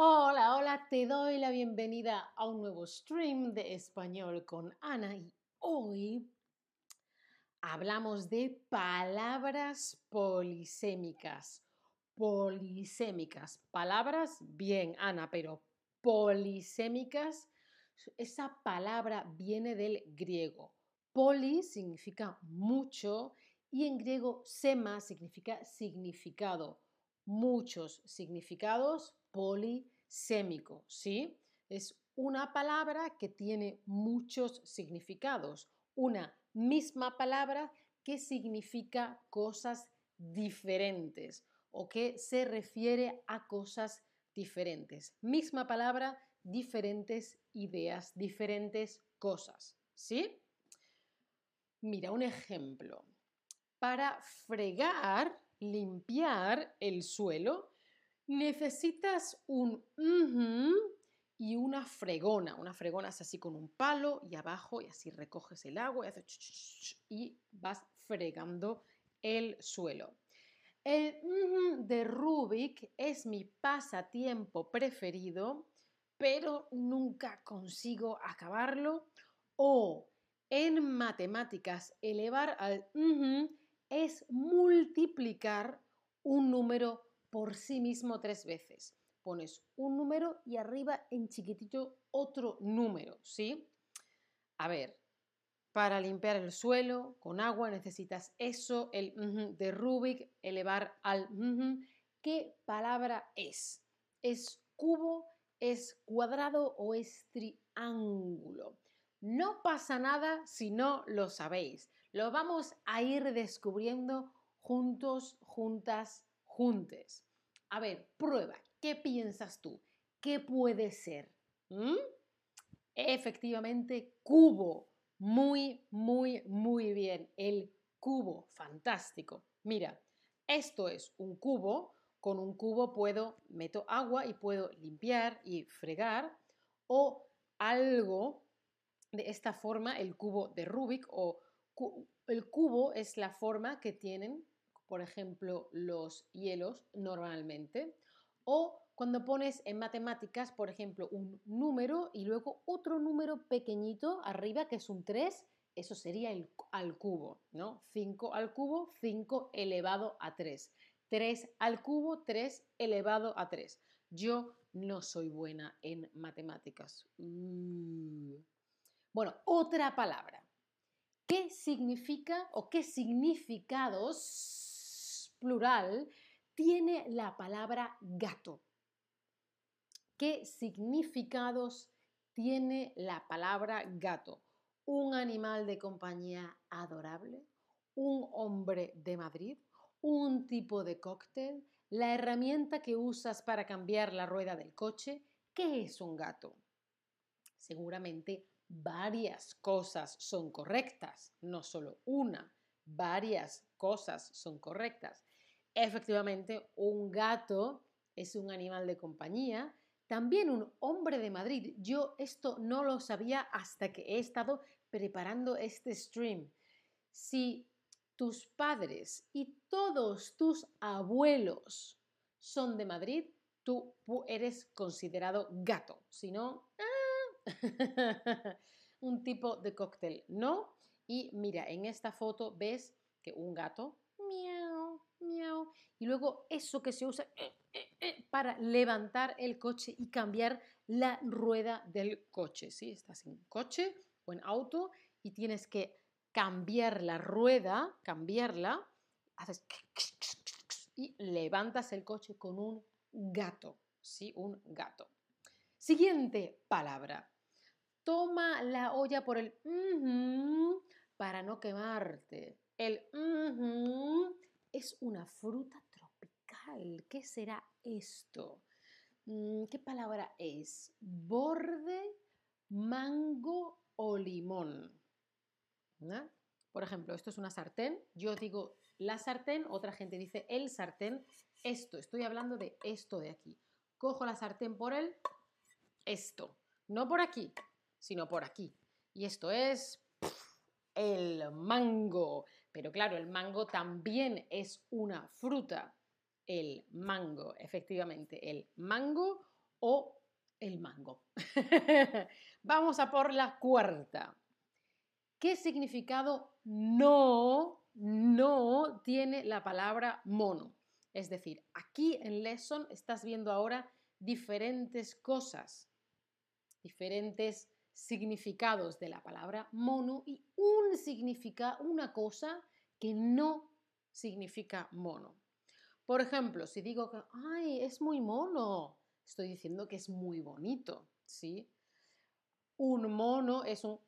Hola, hola, te doy la bienvenida a un nuevo stream de español con Ana y hoy hablamos de palabras polisémicas. Polisémicas. Palabras, bien, Ana, pero polisémicas, esa palabra viene del griego. Poli significa mucho y en griego sema significa significado. Muchos significados polisémico, ¿sí? Es una palabra que tiene muchos significados, una misma palabra que significa cosas diferentes o que se refiere a cosas diferentes. Misma palabra, diferentes ideas, diferentes cosas, ¿sí? Mira, un ejemplo. Para fregar, limpiar el suelo, necesitas un y una fregona. Una fregona es así con un palo y abajo y así recoges el agua y, vas fregando el suelo. El de Rubik es mi pasatiempo preferido, pero nunca consigo acabarlo. O en matemáticas, elevar al es multiplicar un número por sí mismo tres veces. Pones un número y arriba en chiquitito otro número, ¿sí? A ver, para limpiar el suelo con agua necesitas eso, el de Rubik, elevar al ¿Qué palabra es? ¿Es cubo, es cuadrado o es triángulo? No pasa nada si no lo sabéis. Lo vamos a ir descubriendo juntos, juntas, juntes. A ver, prueba. ¿Qué piensas tú? ¿Qué puede ser? ¿Mm? Efectivamente, cubo. Muy, muy, muy bien. El cubo. Fantástico. Mira, esto es un cubo. Con un cubo puedo, meto agua y puedo limpiar y fregar. O algo de esta forma, el cubo de Rubik o el cubo es la forma que tienen por ejemplo, los hielos normalmente. O cuando pones en matemáticas, por ejemplo, un número y luego otro número pequeñito arriba, que es un 3, eso sería el al cubo, ¿no? 5 al cubo, 5 elevado a 3. 3 al cubo, 3 elevado a 3. Yo no soy buena en matemáticas. Mm. Bueno, otra palabra. ¿Qué significa o qué significados plural, tiene la palabra gato. ¿Qué significados tiene la palabra gato? Un animal de compañía adorable, un hombre de Madrid, un tipo de cóctel, la herramienta que usas para cambiar la rueda del coche. ¿Qué es un gato? Seguramente varias cosas son correctas, no solo una, varias cosas son correctas. Efectivamente, un gato es un animal de compañía. También un hombre de Madrid. Yo esto no lo sabía hasta que he estado preparando este stream. Si tus padres y todos tus abuelos son de Madrid, tú eres considerado gato. Si no, ¡ah! un tipo de cóctel, ¿no? Y mira, en esta foto ves que un gato, miau, miau, y luego eso que se usa eh, eh, eh, para levantar el coche y cambiar la rueda del coche, ¿sí? Estás en coche o en auto y tienes que cambiar la rueda, cambiarla, haces y levantas el coche con un gato, ¿sí? Un gato. Siguiente palabra. Toma la olla por el para no quemarte. El es una fruta tropical. ¿Qué será esto? Mm, ¿Qué palabra es? Borde, mango o limón. Por ejemplo, esto es una sartén. Yo digo la sartén, otra gente dice el sartén. Esto, estoy hablando de esto de aquí. Cojo la sartén por el esto. No por aquí, sino por aquí. Y esto es el mango. Pero claro, el mango también es una fruta. El mango, efectivamente, el mango o el mango. Vamos a por la cuarta. ¿Qué significado no, no tiene la palabra mono? Es decir, aquí en Lesson estás viendo ahora diferentes cosas, diferentes significados de la palabra mono y un significa una cosa que no significa mono. Por ejemplo, si digo que, ay, es muy mono, estoy diciendo que es muy bonito, ¿sí? Un mono es un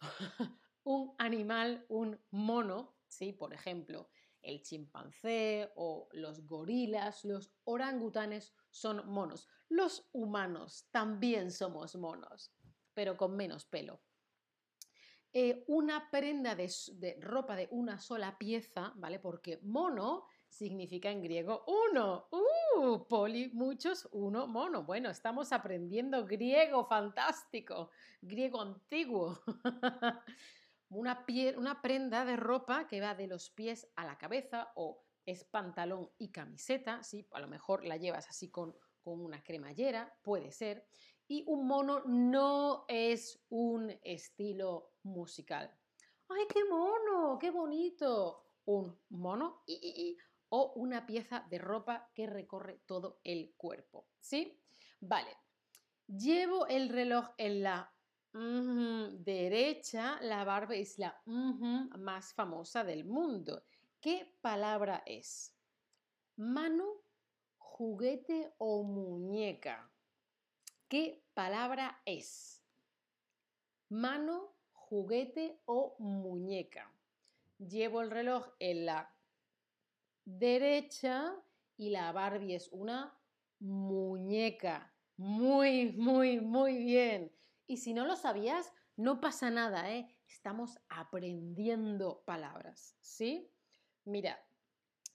un animal, un mono, ¿sí? Por ejemplo, el chimpancé o los gorilas, los orangutanes son monos. Los humanos también somos monos, pero con menos pelo. Eh, una prenda de, de, ropa de una sola pieza, ¿vale? Porque mono significa en griego uno. ¡Uh! Poli, muchos, uno, mono. Bueno, estamos aprendiendo griego, fantástico. Griego antiguo. una, una prenda de ropa que va de los pies a la cabeza o es pantalón y camiseta, ¿sí? A lo mejor la llevas así con, con una cremallera, puede ser. Y un mono no es un estilo musical. ¡Ay, qué mono! ¡Qué bonito! Un mono o una pieza de ropa que recorre todo el cuerpo. ¿Sí? Vale. Llevo el reloj en la derecha, la barba es la más famosa del mundo. ¿Qué palabra es? Mano, juguete o muñeca. ¿Qué palabra es? Mano, juguete o muñeca. Llevo el reloj en la derecha y la Barbie es una muñeca. Muy, muy, muy bien. Y si no lo sabías, no pasa nada, ¿eh? Estamos aprendiendo palabras, ¿sí? Mira,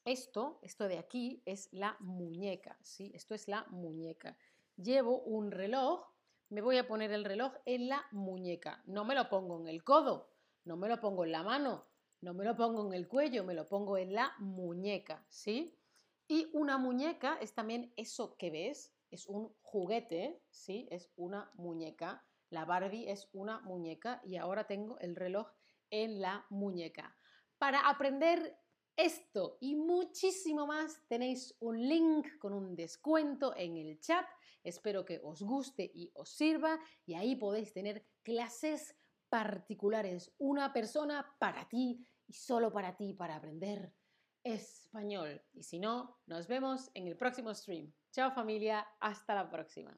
esto, esto de aquí es la muñeca, ¿sí? Esto es la muñeca. Llevo un reloj, me voy a poner el reloj en la muñeca. No me lo pongo en el codo, no me lo pongo en la mano, no me lo pongo en el cuello, me lo pongo en la muñeca, ¿sí? Y una muñeca es también eso que ves, es un juguete, ¿sí? Es una muñeca. La Barbie es una muñeca y ahora tengo el reloj en la muñeca. Para aprender esto y muchísimo más tenéis un link con un descuento en el chat. Espero que os guste y os sirva y ahí podéis tener clases particulares, una persona para ti y solo para ti para aprender español. Y si no, nos vemos en el próximo stream. Chao familia, hasta la próxima.